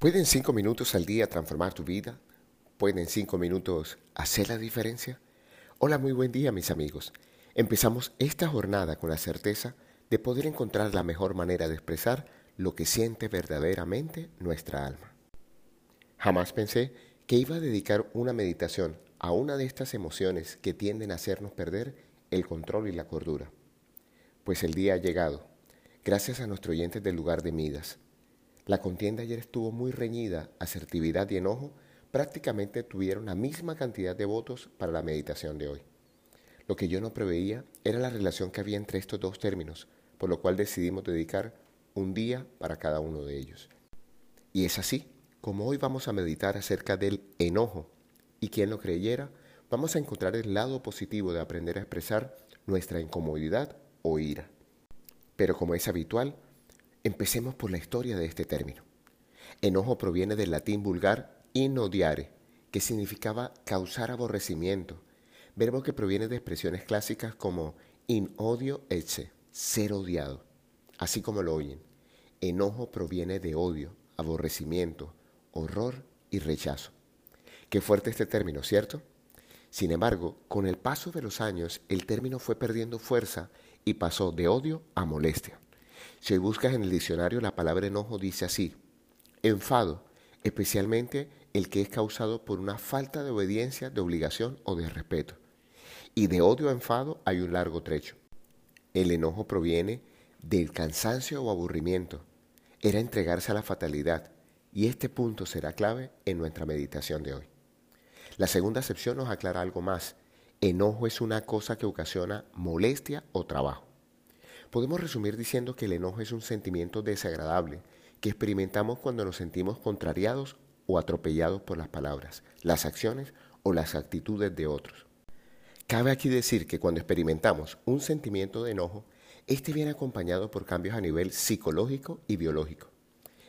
¿Pueden cinco minutos al día transformar tu vida? ¿Pueden cinco minutos hacer la diferencia? Hola, muy buen día mis amigos. Empezamos esta jornada con la certeza de poder encontrar la mejor manera de expresar lo que siente verdaderamente nuestra alma. Jamás pensé que iba a dedicar una meditación a una de estas emociones que tienden a hacernos perder el control y la cordura. Pues el día ha llegado, gracias a nuestros oyentes del lugar de Midas la contienda ayer estuvo muy reñida, asertividad y enojo prácticamente tuvieron la misma cantidad de votos para la meditación de hoy. Lo que yo no preveía era la relación que había entre estos dos términos, por lo cual decidimos dedicar un día para cada uno de ellos. Y es así, como hoy vamos a meditar acerca del enojo, y quien lo creyera, vamos a encontrar el lado positivo de aprender a expresar nuestra incomodidad o ira. Pero como es habitual, Empecemos por la historia de este término. Enojo proviene del latín vulgar inodiare, que significaba causar aborrecimiento, verbo que proviene de expresiones clásicas como in odio ecce, ser odiado, así como lo oyen. Enojo proviene de odio, aborrecimiento, horror y rechazo. Qué fuerte este término, ¿cierto? Sin embargo, con el paso de los años, el término fue perdiendo fuerza y pasó de odio a molestia. Si buscas en el diccionario la palabra enojo dice así, enfado, especialmente el que es causado por una falta de obediencia, de obligación o de respeto. Y de odio a enfado hay un largo trecho. El enojo proviene del cansancio o aburrimiento. Era entregarse a la fatalidad. Y este punto será clave en nuestra meditación de hoy. La segunda acepción nos aclara algo más. Enojo es una cosa que ocasiona molestia o trabajo. Podemos resumir diciendo que el enojo es un sentimiento desagradable que experimentamos cuando nos sentimos contrariados o atropellados por las palabras, las acciones o las actitudes de otros. Cabe aquí decir que cuando experimentamos un sentimiento de enojo, este viene acompañado por cambios a nivel psicológico y biológico.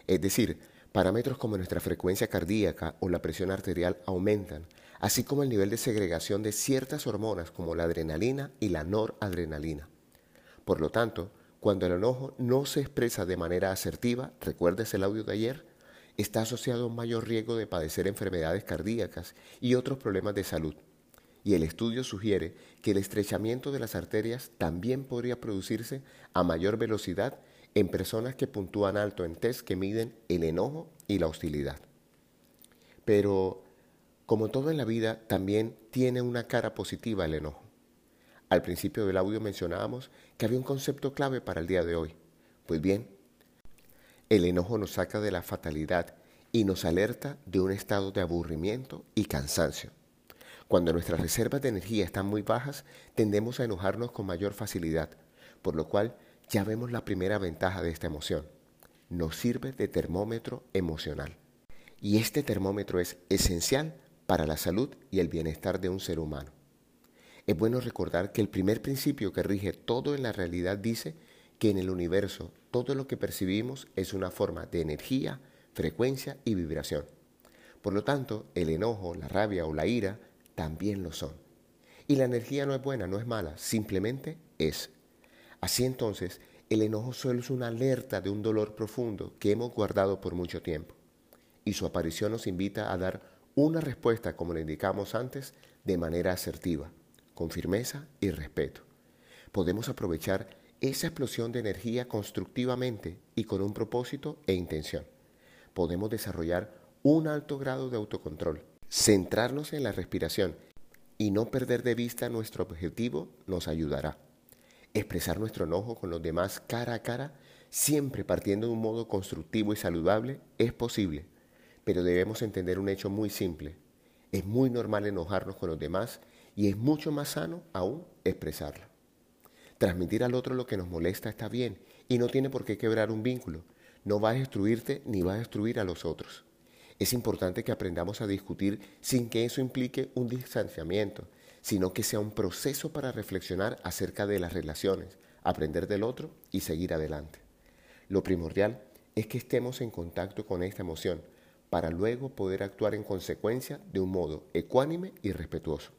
Es decir, parámetros como nuestra frecuencia cardíaca o la presión arterial aumentan, así como el nivel de segregación de ciertas hormonas como la adrenalina y la noradrenalina. Por lo tanto, cuando el enojo no se expresa de manera asertiva, recuerdes el audio de ayer, está asociado a un mayor riesgo de padecer enfermedades cardíacas y otros problemas de salud. Y el estudio sugiere que el estrechamiento de las arterias también podría producirse a mayor velocidad en personas que puntúan alto en test que miden el enojo y la hostilidad. Pero, como todo en la vida, también tiene una cara positiva el enojo. Al principio del audio mencionábamos que había un concepto clave para el día de hoy. Pues bien, el enojo nos saca de la fatalidad y nos alerta de un estado de aburrimiento y cansancio. Cuando nuestras reservas de energía están muy bajas, tendemos a enojarnos con mayor facilidad, por lo cual ya vemos la primera ventaja de esta emoción. Nos sirve de termómetro emocional. Y este termómetro es esencial para la salud y el bienestar de un ser humano. Es bueno recordar que el primer principio que rige todo en la realidad dice que en el universo todo lo que percibimos es una forma de energía, frecuencia y vibración. Por lo tanto, el enojo, la rabia o la ira también lo son. Y la energía no es buena, no es mala, simplemente es. Así entonces, el enojo solo es una alerta de un dolor profundo que hemos guardado por mucho tiempo. Y su aparición nos invita a dar una respuesta, como le indicamos antes, de manera asertiva con firmeza y respeto. Podemos aprovechar esa explosión de energía constructivamente y con un propósito e intención. Podemos desarrollar un alto grado de autocontrol, centrarnos en la respiración y no perder de vista nuestro objetivo nos ayudará. Expresar nuestro enojo con los demás cara a cara, siempre partiendo de un modo constructivo y saludable, es posible, pero debemos entender un hecho muy simple. Es muy normal enojarnos con los demás y es mucho más sano aún expresarla. Transmitir al otro lo que nos molesta está bien y no tiene por qué quebrar un vínculo. No va a destruirte ni va a destruir a los otros. Es importante que aprendamos a discutir sin que eso implique un distanciamiento, sino que sea un proceso para reflexionar acerca de las relaciones, aprender del otro y seguir adelante. Lo primordial es que estemos en contacto con esta emoción para luego poder actuar en consecuencia de un modo ecuánime y respetuoso.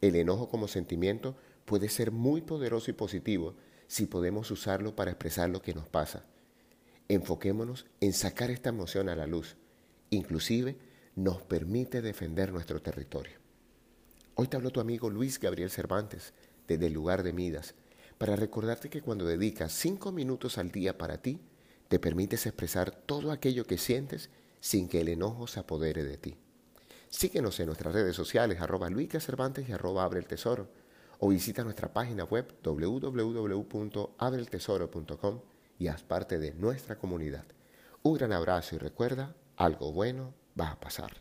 El enojo como sentimiento puede ser muy poderoso y positivo si podemos usarlo para expresar lo que nos pasa. Enfoquémonos en sacar esta emoción a la luz inclusive nos permite defender nuestro territorio. Hoy te habló tu amigo Luis Gabriel Cervantes desde el lugar de Midas para recordarte que cuando dedicas cinco minutos al día para ti, te permites expresar todo aquello que sientes sin que el enojo se apodere de ti. Síguenos en nuestras redes sociales arroba Cervantes y arroba Abre el Tesoro o visita nuestra página web www.abreltesoro.com y haz parte de nuestra comunidad. Un gran abrazo y recuerda, algo bueno va a pasar.